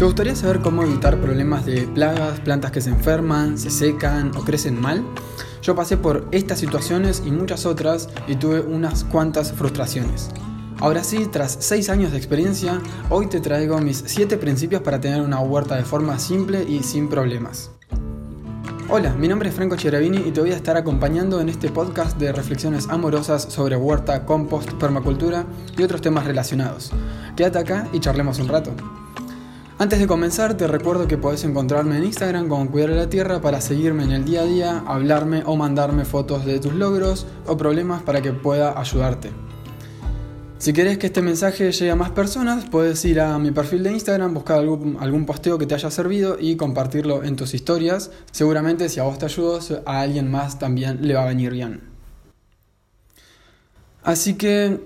¿Te gustaría saber cómo evitar problemas de plagas, plantas que se enferman, se secan o crecen mal? Yo pasé por estas situaciones y muchas otras y tuve unas cuantas frustraciones. Ahora sí, tras 6 años de experiencia, hoy te traigo mis 7 principios para tener una huerta de forma simple y sin problemas. Hola, mi nombre es Franco Cherabini y te voy a estar acompañando en este podcast de reflexiones amorosas sobre huerta, compost, permacultura y otros temas relacionados. Quédate acá y charlemos un rato. Antes de comenzar, te recuerdo que podés encontrarme en Instagram como Cuidar la Tierra para seguirme en el día a día, hablarme o mandarme fotos de tus logros o problemas para que pueda ayudarte. Si querés que este mensaje llegue a más personas, puedes ir a mi perfil de Instagram, buscar algún, algún, posteo que te haya servido y compartirlo en tus historias. Seguramente si a vos te ayudo, a alguien más también le va a venir bien. Así que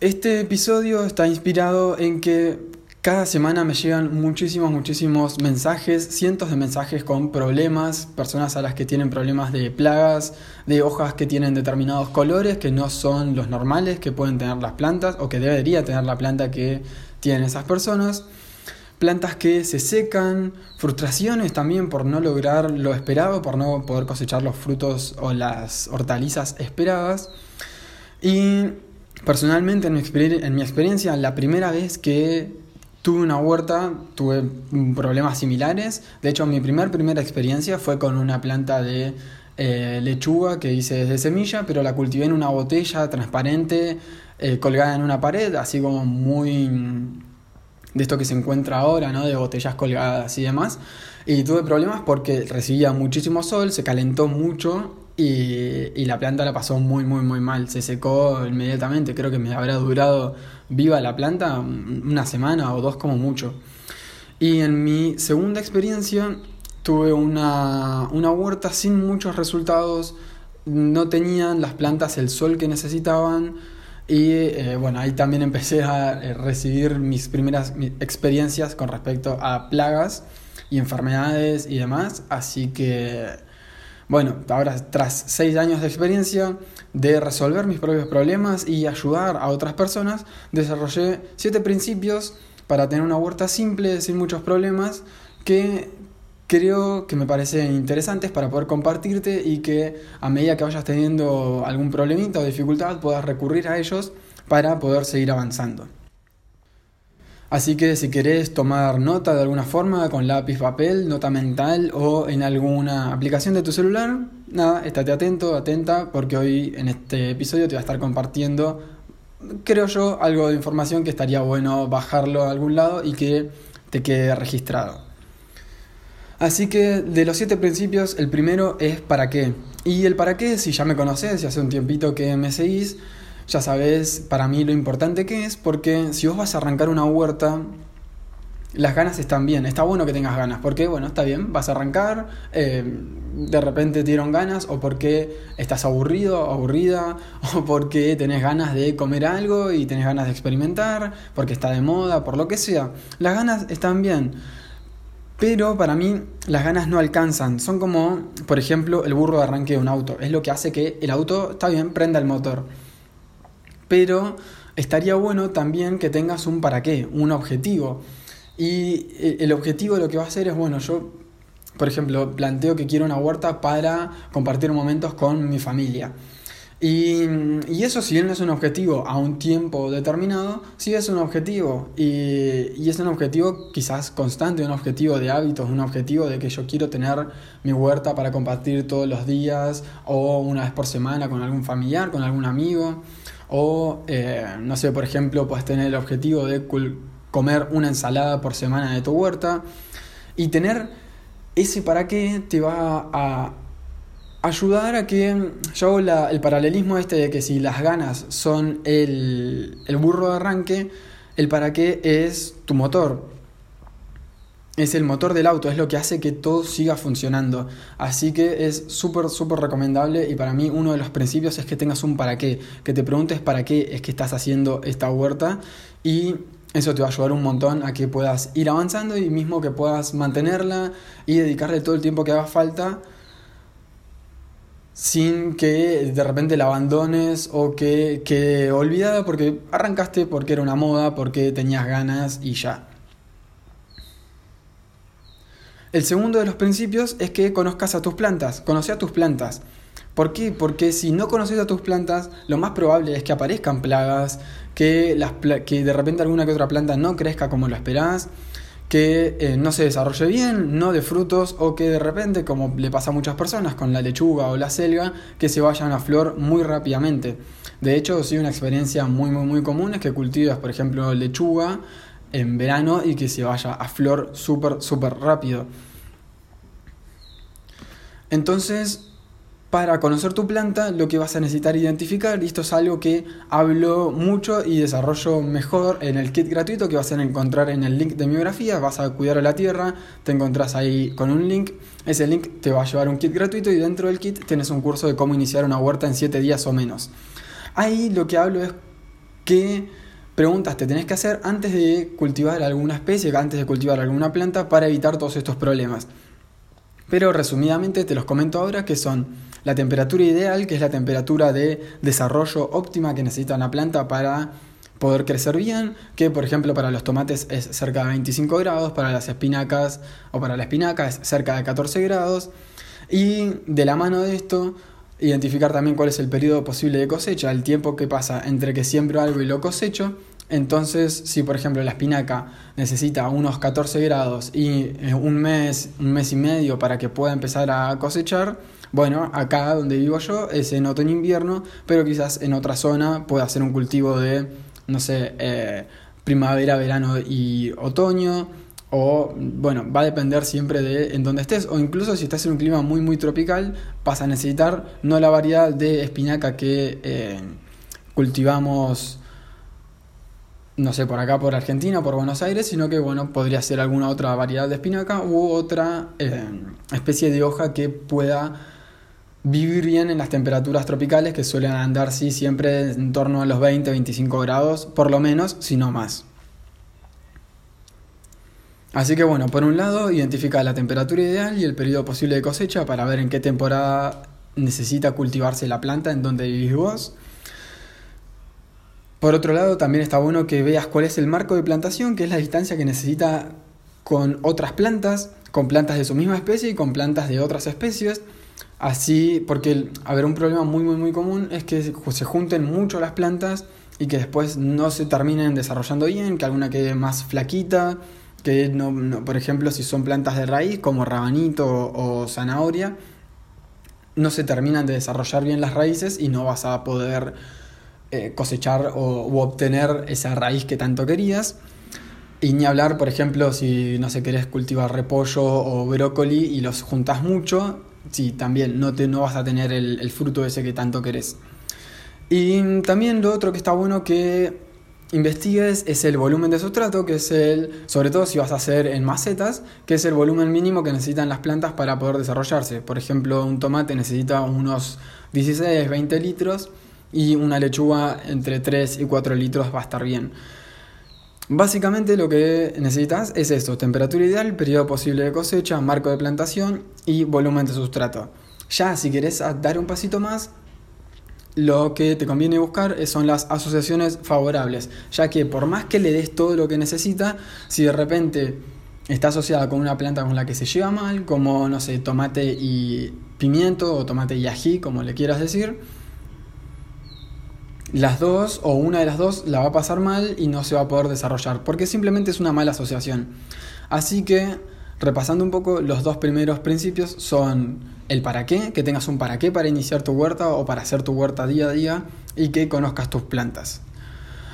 este episodio está inspirado en que cada semana me llegan muchísimos, muchísimos mensajes, cientos de mensajes con problemas, personas a las que tienen problemas de plagas, de hojas que tienen determinados colores que no son los normales que pueden tener las plantas o que debería tener la planta que tienen esas personas. Plantas que se secan, frustraciones también por no lograr lo esperado, por no poder cosechar los frutos o las hortalizas esperadas. Y personalmente en mi, en mi experiencia, la primera vez que Tuve una huerta, tuve problemas similares. De hecho, mi primer primera experiencia fue con una planta de eh, lechuga que hice desde semilla, pero la cultivé en una botella transparente, eh, colgada en una pared, así como muy de esto que se encuentra ahora, ¿no? De botellas colgadas y demás. Y tuve problemas porque recibía muchísimo sol, se calentó mucho y, la planta la pasó muy, muy, muy mal. Se secó inmediatamente. Creo que me habrá durado viva la planta una semana o dos como mucho. Y en mi segunda experiencia tuve una, huerta sin muchos resultados. No tenían las plantas el sol que necesitaban. Y eh, bueno, ahí también empecé a eh, recibir mis primeras experiencias con respecto a plagas y enfermedades y demás. Así que bueno, ahora tras seis años de experiencia de resolver mis propios problemas y ayudar a otras personas, desarrollé siete principios para tener una huerta simple, sin muchos problemas, que creo que me parecen interesantes para poder compartirte y que a medida que vayas teniendo algún problemita o dificultad puedas recurrir a ellos para poder seguir avanzando. Así que si querés tomar nota de alguna forma con lápiz, papel, nota mental o en alguna aplicación de tu celular, nada, estate atento, atenta, porque hoy en este episodio te voy a estar compartiendo, creo yo, algo de información que estaría bueno bajarlo a algún lado y que te quede registrado. Así que de los siete principios, el primero es para qué. Y el para qué, si ya me conoces, si hace un tiempito que me seguís, ya sabes para mí lo importante que es, porque si vos vas a arrancar una huerta, las ganas están bien, está bueno que tengas ganas, porque bueno, está bien, vas a arrancar, eh, de repente te dieron ganas, o porque estás aburrido, aburrida, o porque tenés ganas de comer algo y tenés ganas de experimentar, porque está de moda, por lo que sea. Las ganas están bien. Pero para mí las ganas no alcanzan. Son como, por ejemplo, el burro de arranque de un auto. Es lo que hace que el auto, está bien, prenda el motor pero estaría bueno también que tengas un para qué, un objetivo. Y eh, el objetivo lo que va a hacer es, bueno, yo, por ejemplo, planteo que quiero una huerta para compartir momentos con mi familia. Y, eso, si bien no es un objetivo a un tiempo determinado, sí es un objetivo. Y, y, es un objetivo quizás constante, un objetivo de hábitos, un objetivo de que yo quiero tener mi huerta para compartir todos los días o una vez por semana con algún familiar, con algún amigo. O, eh, no sé, por ejemplo, puedes tener el objetivo de comer una ensalada por semana de tu huerta. Y tener ese para qué te va a ayudar a que yo hago el paralelismo este de que si las ganas son el, el burro de arranque, el para qué es tu motor es el motor del auto, es lo que hace que todo siga funcionando. Así que es súper, súper recomendable y para mí uno de los principios es que tengas un para qué, que te preguntes para qué es que estás haciendo esta huerta y eso te va a ayudar un montón a que puedas ir avanzando y mismo que puedas mantenerla y dedicarle todo el tiempo que haga falta sin que de repente la abandones o que quede olvidada porque arrancaste porque era una moda, porque tenías ganas y ya. El segundo de los principios es que conozcas a tus plantas, conoce a tus plantas. ¿Por qué? Porque si no conoces a tus plantas, lo más probable es que aparezcan plagas, que, de repente alguna que otra planta no crezca como lo esperás, que eh, no se desarrolle bien, no de frutos, o que de repente, como le pasa a muchas personas con la lechuga o la selga, que se vayan a flor muy rápidamente. De hecho, sí, una experiencia muy, muy, muy común es que cultivas, por ejemplo, lechuga en verano y que se vaya a flor súper, súper rápido. Entonces, para conocer tu planta, lo que vas a necesitar identificar, y esto es algo que hablo mucho y desarrollo mejor en el kit gratuito que vas a encontrar en el link de mi biografía, vas a cuidar a la tierra, te encontrás ahí con un link, ese link te va a llevar un kit gratuito y dentro del kit tienes un curso de cómo iniciar una huerta en 7 días o menos. Ahí lo que hablo es que preguntas te tenés que hacer antes de cultivar alguna especie, antes de cultivar alguna planta para evitar todos estos problemas. Pero resumidamente te los comento ahora que son la temperatura ideal, que es la temperatura de desarrollo óptima que necesita una planta para poder crecer bien, que por ejemplo para los tomates es cerca de 25 grados, para las espinacas o para la espinaca es cerca de 14 grados. Y de la mano de esto, identificar también cuál es el periodo posible de cosecha, el tiempo que pasa entre que siembro algo y lo cosecho. Entonces, si por ejemplo la espinaca necesita unos 14 grados y eh, un mes, un mes y medio para que pueda empezar a cosechar, bueno, acá donde vivo yo es en otoño-invierno, pero quizás en otra zona pueda hacer un cultivo de, no sé, eh, primavera, verano y otoño. O, bueno, va a depender siempre de en dónde estés. O incluso si estás en un clima muy, muy tropical, vas a necesitar no la variedad de espinaca que eh, cultivamos no sé, por acá, por Argentina, por Buenos Aires, sino que, bueno, podría ser alguna otra variedad de espinaca u otra eh, especie de hoja que pueda vivir bien en las temperaturas tropicales que suelen andar, sí, siempre en torno a los 20-25 grados, por lo menos, si no más. Así que bueno, por un lado, identifica la temperatura ideal y el periodo posible de cosecha para ver en qué temporada necesita cultivarse la planta en donde vivís vos. Por otro lado, también está bueno que veas cuál es el marco de plantación, que es la distancia que necesita con otras plantas, con plantas de su misma especie y con plantas de otras especies. Así, porque, a ver, un problema muy, muy, muy común es que se junten mucho las plantas y que después no se terminen desarrollando bien, que alguna quede más flaquita, que no, por ejemplo, si son plantas de raíz como rabanito o, zanahoria, no se terminan de desarrollar bien las raíces y no vas a poder eh, cosechar o, obtener esa raíz que tanto querías. Y ni hablar, por ejemplo, si no sé, querés cultivar repollo o brócoli y los juntas mucho, sí, también no, te, no vas a tener el, el fruto ese que tanto querés. Y también lo otro que está bueno que investigues es el volumen de sustrato, que es el, sobre todo si vas a hacer en macetas, que es el volumen mínimo que necesitan las plantas para poder desarrollarse. Por ejemplo, un tomate necesita unos 16, 20 litros y una lechuga entre 3 y 4 litros va a estar bien. Básicamente lo que necesitas es esto, temperatura ideal, periodo posible de cosecha, marco de plantación y volumen de sustrato. Ya si querés dar un pasito más, lo que te conviene buscar son las asociaciones favorables, ya que por más que le des todo lo que necesita, si de repente está asociada con una planta con la que se lleva mal, como no sé, tomate y pimiento o tomate y ají, como le quieras decir, las dos o una de las dos la va a pasar mal y no se va a poder desarrollar, porque simplemente es una mala asociación. Así que, repasando un poco, los dos primeros principios son el para qué, que tengas un para qué para iniciar tu huerta o para hacer tu huerta día a día y que conozcas tus plantas.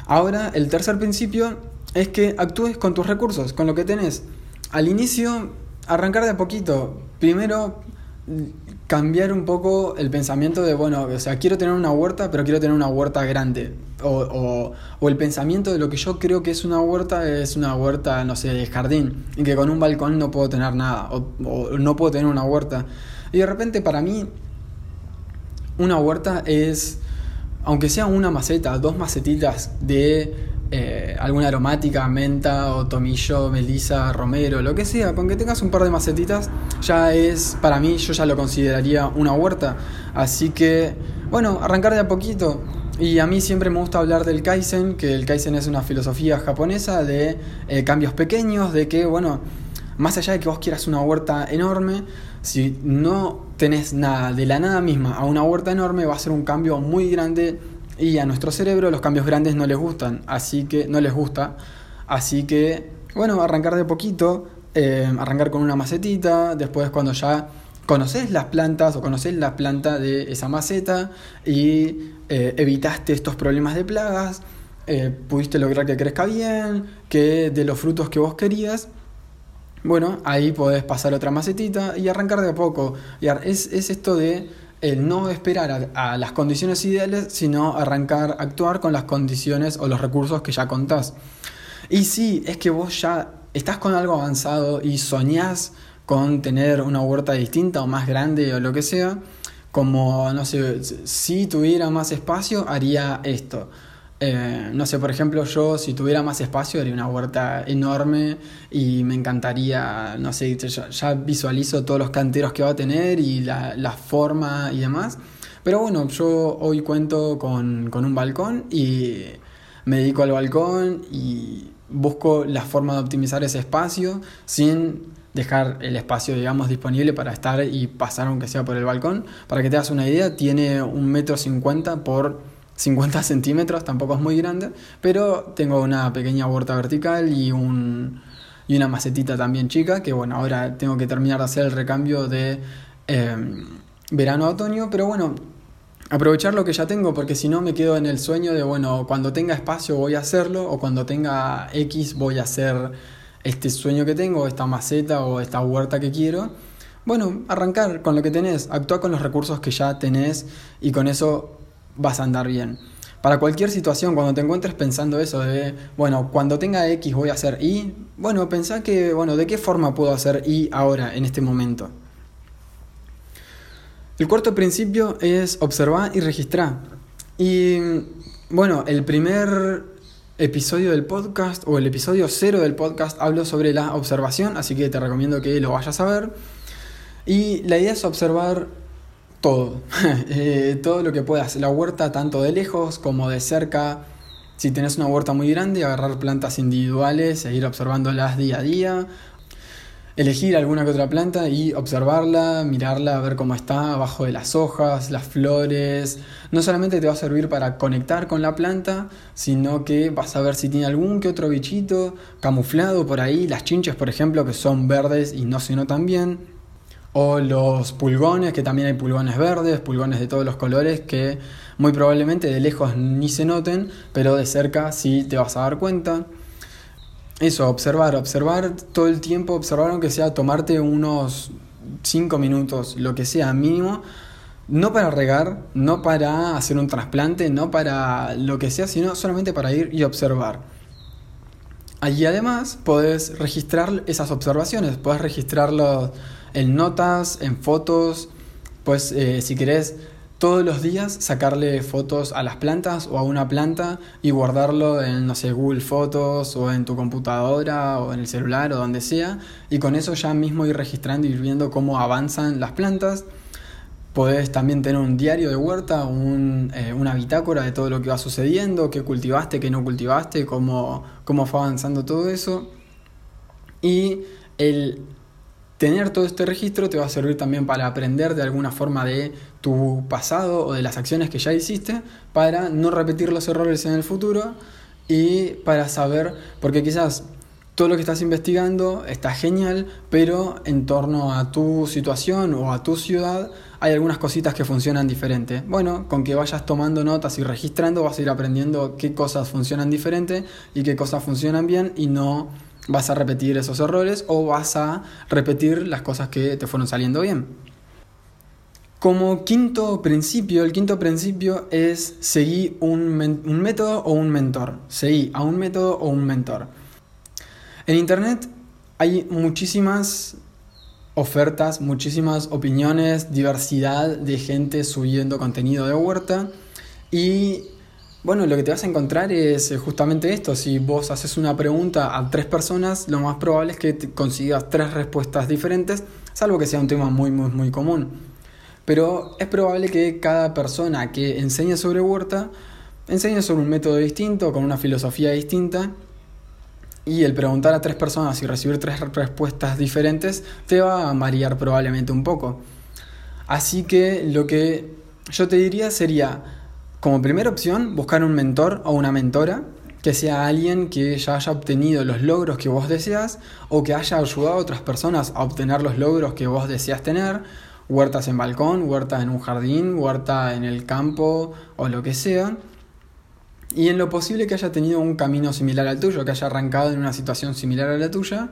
Ahora, el tercer principio es que actúes con tus recursos, con lo que tenés. Al inicio, arrancar de a poquito. Primero, cambiar un poco el pensamiento de, bueno, o sea, quiero tener una huerta, pero quiero tener una huerta grande. O, o, el pensamiento de lo que yo creo que es una huerta es una huerta, no sé, de jardín, y que con un balcón no puedo tener nada, o, o no puedo tener una huerta. Y de repente para mí, una huerta es, aunque sea una maceta, dos macetitas de eh, alguna aromática, menta o tomillo, melisa, romero, lo que sea, con que tengas un par de macetitas, ya es, para mí, yo ya lo consideraría una huerta. Así que, bueno, arrancar de a poquito. Y a mí siempre me gusta hablar del Kaizen, que el Kaizen es una filosofía japonesa de eh, cambios pequeños, de que, bueno, más allá de que vos quieras una huerta enorme, si no tenés nada de la nada misma a una huerta enorme, va a ser un cambio muy grande y a nuestro cerebro los cambios grandes no les gustan, así que no les gusta. Así que, bueno, arrancar de poquito, eh, arrancar con una macetita, después cuando ya conoces las plantas o conoces la planta de esa maceta y eh, evitaste estos problemas de plagas, eh, pudiste lograr que crezca bien, que de los frutos que vos querías, bueno, ahí podés pasar otra macetita y arrancar de a poco. Es, es esto de el no esperar a, las condiciones ideales, sino arrancar, actuar con las condiciones o los recursos que ya contás. Y sí, es que vos ya estás con algo avanzado y soñás con tener una huerta distinta o más grande o lo que sea, como, no sé, si tuviera más espacio, haría esto. Eh, no sé, por ejemplo, yo si tuviera más espacio haría una huerta enorme y me encantaría, no sé, ya, visualizo todos los canteros que va a tener y la, forma y demás. Pero bueno, yo hoy cuento con, con un balcón y me dedico al balcón y busco la forma de optimizar ese espacio sin dejar el espacio, digamos, disponible para estar y pasar aunque sea por el balcón. Para que te hagas una idea, tiene un metro cincuenta por 50 centímetros, tampoco es muy grande, pero tengo una pequeña huerta vertical y, un, y una macetita también chica, que bueno, ahora tengo que terminar de hacer el recambio de em, verano a otoño, pero bueno, aprovechar lo que ya tengo, porque si no me quedo en el sueño de, bueno, cuando tenga espacio voy a hacerlo, o cuando tenga X voy a hacer este sueño que tengo, esta maceta o esta huerta que quiero. Bueno, arrancar con lo que tenés, actuar con los recursos que ya tenés y con eso vas a andar bien. Para cualquier situación, cuando te encuentres pensando eso de, bueno, cuando tenga X voy a hacer Y, bueno, pensá que, bueno, ¿de qué forma puedo hacer Y ahora, en este momento? El cuarto principio es observar y registrar. Y, bueno, el primer episodio del podcast, o el episodio cero del podcast, hablo sobre la observación, así que te recomiendo que lo vayas a ver. Y la idea es observar todo, eh, todo lo que puedas. La huerta tanto de lejos como de cerca. Si tenés una huerta muy grande, agarrar plantas individuales e ir observándolas día a día. Elegir alguna que otra planta y observarla, mirarla, ver cómo está abajo de las hojas, las flores. No solamente te va a servir para conectar con la planta, sino que vas a ver si tiene algún que otro bichito camuflado por ahí. Las chinches, por ejemplo, que son verdes y no se notan bien o los pulgones, que también hay pulgones verdes, pulgones de todos los colores que muy probablemente de lejos ni se noten, pero de cerca sí te vas a dar cuenta. Eso, observar, observar todo el tiempo, observar aunque sea tomarte unos 5 minutos, lo que sea mínimo, no para regar, no para hacer un trasplante, no para lo que sea, sino solamente para ir y observar. Allí además podés registrar esas observaciones, podés registrarlos en notas, en fotos, pues eh, si querés todos los días sacarle fotos a las plantas o a una planta y guardarlo en, no sé, Google Fotos o en tu computadora o en el celular o donde sea y con eso ya mismo ir registrando y ir viendo cómo avanzan las plantas. Podés también tener un diario de huerta, un, eh, una bitácora de todo lo que va sucediendo, qué cultivaste, qué no cultivaste, cómo, cómo fue avanzando todo eso. Y el Tener todo este registro te va a servir también para aprender de alguna forma de tu pasado o de las acciones que ya hiciste para no repetir los errores en el futuro y para saber, porque quizás todo lo que estás investigando está genial, pero en torno a tu situación o a tu ciudad hay algunas cositas que funcionan diferente. Bueno, con que vayas tomando notas y registrando vas a ir aprendiendo qué cosas funcionan diferente y qué cosas funcionan bien y no vas a repetir esos errores o vas a repetir las cosas que te fueron saliendo bien. Como quinto principio, el quinto principio es seguir un, método o un mentor. Seguir a un método o un mentor. En Internet hay muchísimas ofertas, muchísimas opiniones, diversidad de gente subiendo contenido de huerta y bueno, lo que te vas a encontrar es eh, justamente esto. Si vos haces una pregunta a tres personas, lo más probable es que consigas tres respuestas diferentes, salvo que sea un tema muy, muy, muy común. Pero es probable que cada persona que enseñe sobre huerta enseñe sobre un método distinto, con una filosofía distinta. y el preguntar a tres personas y recibir tres respuestas diferentes te va a marear probablemente un poco. Así que lo que yo te diría sería, como primera opción, buscar un mentor o una mentora que sea alguien que ya haya obtenido los logros que vos deseas o que haya ayudado a otras personas a obtener los logros que vos deseas tener, huertas en balcón, huerta en un jardín, huerta en el campo o lo que sea. Y en lo posible que haya tenido un camino similar al tuyo, que haya arrancado en una situación similar a la tuya.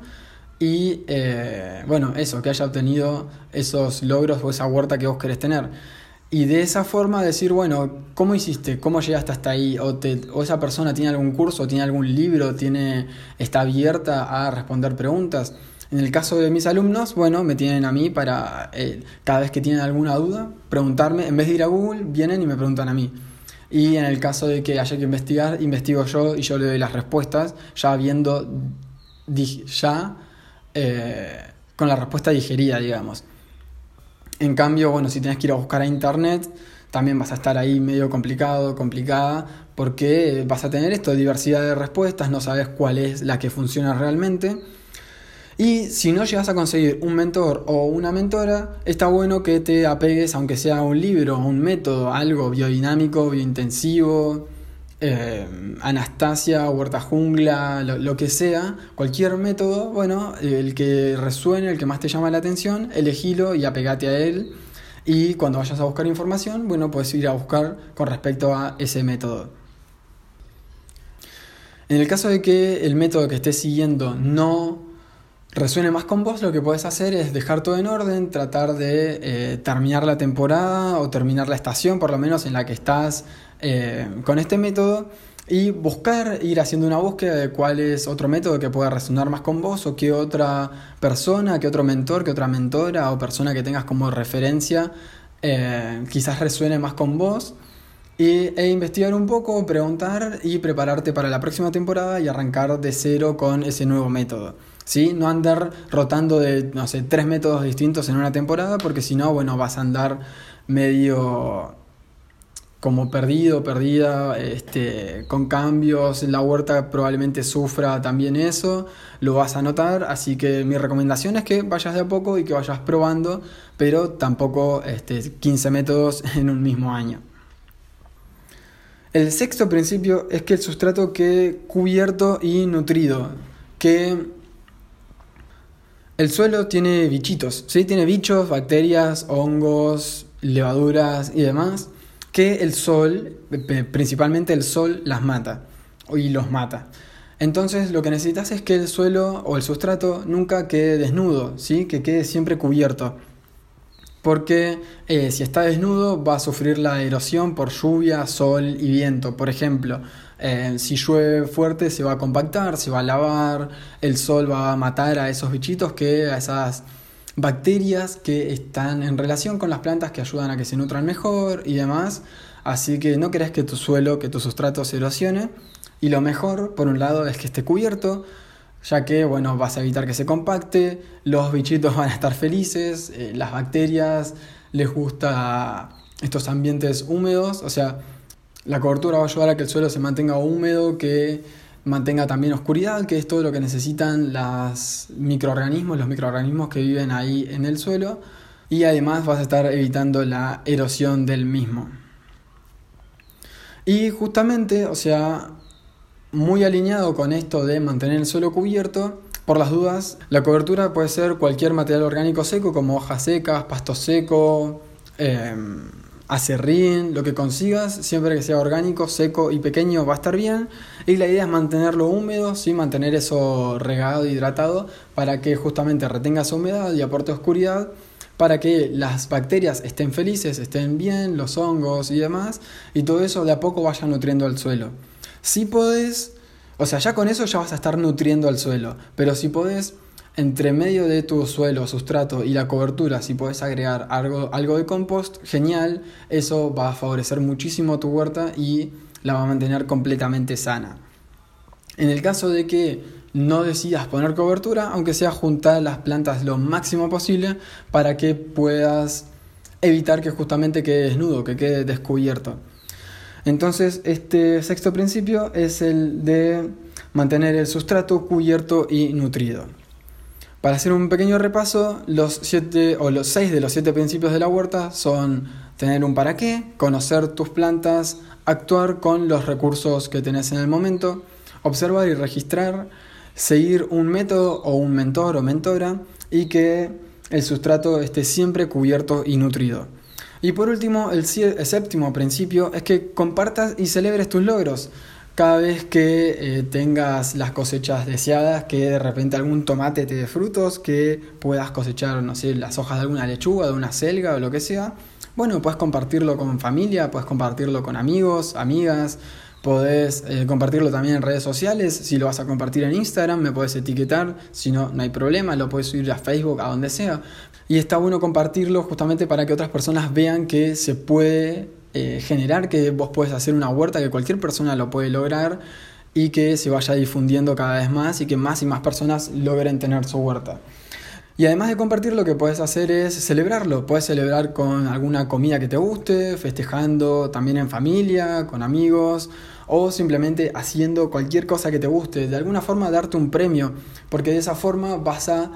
Y eh, bueno, eso, que haya obtenido esos logros o esa huerta que vos querés tener. Y de esa forma decir, bueno, ¿cómo hiciste? ¿Cómo llegaste hasta ahí? O, te, o esa persona tiene algún curso, tiene algún libro, tiene, está abierta a responder preguntas. En el caso de mis alumnos, bueno, me tienen a mí para, eh, cada vez que tienen alguna duda, preguntarme, en vez de ir a Google, vienen y me preguntan a mí. Y en el caso de que haya que investigar, investigo yo y yo le doy las respuestas, ya viendo, ya eh, con la respuesta digerida, digamos. En cambio, bueno, si tienes que ir a buscar a internet, también vas a estar ahí medio complicado, complicada, porque vas a tener esto, diversidad de respuestas, no sabes cuál es la que funciona realmente. Y si no llegas a conseguir un mentor o una mentora, está bueno que te apegues, aunque sea a un libro, a un método, algo biodinámico, biointensivo, eh, Anastasia, Huerta Jungla, lo, que sea, cualquier método, bueno, el que resuene, el que más te llama la atención, elegilo y apegate a él. Y cuando vayas a buscar información, bueno, puedes ir a buscar con respecto a ese método. En el caso de que el método que estés siguiendo no resuene más con vos, lo que puedes hacer es dejar todo en orden, tratar de eh, terminar la temporada o terminar la estación, por lo menos en la que estás eh, con este método, y buscar, ir haciendo una búsqueda de cuál es otro método que pueda resonar más con vos o qué otra persona, qué otro mentor, qué otra mentora o persona que tengas como referencia eh, quizás resuene más con vos. E investigar un poco, preguntar y prepararte para la próxima temporada y arrancar de cero con ese nuevo método. ¿sí? No andar rotando de, no sé, tres métodos distintos en una temporada, porque si no, bueno, vas a andar medio como perdido, perdida, este, con cambios, la huerta probablemente sufra también eso, lo vas a notar, así que mi recomendación es que vayas de a poco y que vayas probando, pero tampoco este, 15 métodos en un mismo año. El sexto principio es que el sustrato quede cubierto y nutrido, que el suelo tiene bichitos, ¿sí? Tiene bichos, bacterias, hongos, levaduras y demás que el sol, principalmente el sol, las mata y los mata. Entonces lo que necesitas es que el suelo o el sustrato nunca quede desnudo, ¿sí? que quede siempre cubierto. Porque eh, si está desnudo va a sufrir la erosión por lluvia, sol y viento. Por ejemplo, eh, si llueve fuerte se va a compactar, se va a lavar, el sol va a matar a esos bichitos que, a esas bacterias que están en relación con las plantas que ayudan a que se nutran mejor y demás. Así que no querés que tu suelo, que tu sustrato se erosione. Y lo mejor, por un lado, es que esté cubierto, ya que bueno, vas a evitar que se compacte, los bichitos van a estar felices, eh, las bacterias les gusta estos ambientes húmedos, o sea, la cobertura va a ayudar a que el suelo se mantenga húmedo, que mantenga también oscuridad, que es todo lo que necesitan los microorganismos, los microorganismos que viven ahí en el suelo, y además vas a estar evitando la erosión del mismo. Y justamente, o sea, muy alineado con esto de mantener el suelo cubierto, por las dudas, la cobertura puede ser cualquier material orgánico seco como hojas secas, pasto seco, eh, acerrín, lo que consigas, siempre que sea orgánico, seco y pequeño va a estar bien. Y la idea es mantenerlo húmedo, ¿sí? mantener eso regado, hidratado, para que justamente retenga esa humedad y aporte oscuridad, para que las bacterias estén felices, estén bien, los hongos y demás, y todo eso de a poco vaya nutriendo al suelo. Si podés, o sea, ya con eso ya vas a estar nutriendo al suelo, pero si podés entre medio de tu suelo, sustrato y la cobertura, si puedes agregar algo, algo de compost, genial, eso va a favorecer muchísimo tu huerta y la va a mantener completamente sana. En el caso de que no decidas poner cobertura, aunque sea juntar las plantas lo máximo posible para que puedas evitar que justamente quede desnudo, que quede descubierto. Entonces, este sexto principio es el de mantener el sustrato cubierto y nutrido. Para hacer un pequeño repaso, los siete o los seis de los siete principios de la huerta son tener un para qué, conocer tus plantas, actuar con los recursos que tenés en el momento, observar y registrar, seguir un método o un mentor o mentora y que el sustrato esté siempre cubierto y nutrido. Y por último, el, séptimo principio es que compartas y celebres tus logros. Cada vez que eh, tengas las cosechas deseadas, que de repente algún tomate te dé frutos, que puedas cosechar, no sé, las hojas de alguna lechuga, de una selga o lo que sea, bueno, puedes compartirlo con familia, puedes compartirlo con amigos, amigas, Podés eh, compartirlo también en redes sociales. Si lo vas a compartir en Instagram, me puedes etiquetar. Si no, no hay problema. Lo puedes subir a Facebook, a donde sea. Y está bueno compartirlo justamente para que otras personas vean que se puede eh, generar, que vos puedes hacer una huerta, que cualquier persona lo puede lograr y que se vaya difundiendo cada vez más y que más y más personas logren tener su huerta. Y además de compartir, lo que puedes hacer es celebrarlo. Puedes celebrar con alguna comida que te guste, festejando también en familia, con amigos, o simplemente haciendo cualquier cosa que te guste. De alguna forma darte un premio, porque de esa forma vas a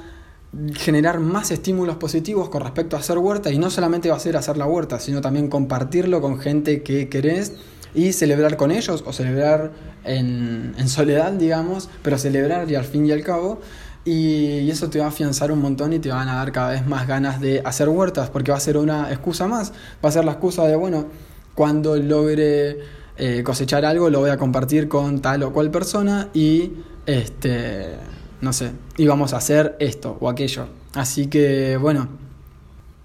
generar más estímulos positivos con respecto a hacer huerta y no solamente va a ser hacer la huerta, sino también compartirlo con gente que querés y celebrar con ellos o celebrar en, en soledad, digamos, pero celebrar y al fin y al cabo y eso te va a afianzar un montón y te van a dar cada vez más ganas de hacer huertas, porque va a ser una excusa más. Va a ser la excusa de, bueno, cuando logre eh, cosechar algo, lo voy a compartir con tal o cual persona y, este, no sé, y vamos a hacer esto o aquello. Así que, bueno,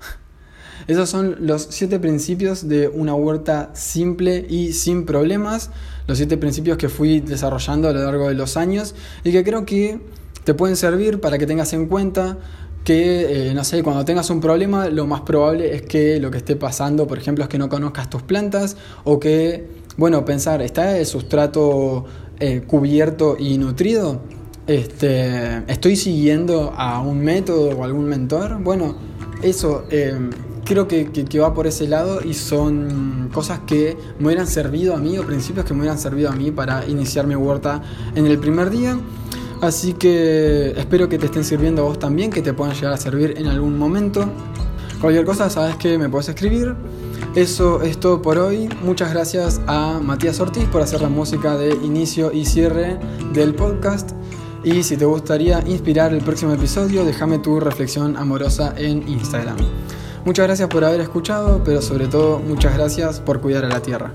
esos son los siete principios de una huerta simple y sin problemas. Los siete principios que fui desarrollando a lo largo de los años y que creo que te pueden servir para que tengas en cuenta que, eh, no sé, cuando tengas un problema, lo más probable es que lo que esté pasando, por ejemplo, es que no conozcas tus plantas o que, bueno, pensar, ¿está el sustrato eh, cubierto y nutrido? Este, ¿Estoy siguiendo a un método o algún mentor? Bueno, eso eh, creo que, que, va por ese lado y son cosas que me hubieran servido a mí o principios que me hubieran servido a mí para iniciar mi huerta en el primer día. Así que espero que te estén sirviendo a vos también, que te puedan llegar a servir en algún momento. Cualquier cosa, sabes que me puedes escribir. Eso es todo por hoy. Muchas gracias a Matías Ortiz por hacer la música de inicio y cierre del podcast. Y si te gustaría inspirar el próximo episodio, déjame tu reflexión amorosa en Instagram. Muchas gracias por haber escuchado, pero sobre todo muchas gracias por cuidar a la tierra.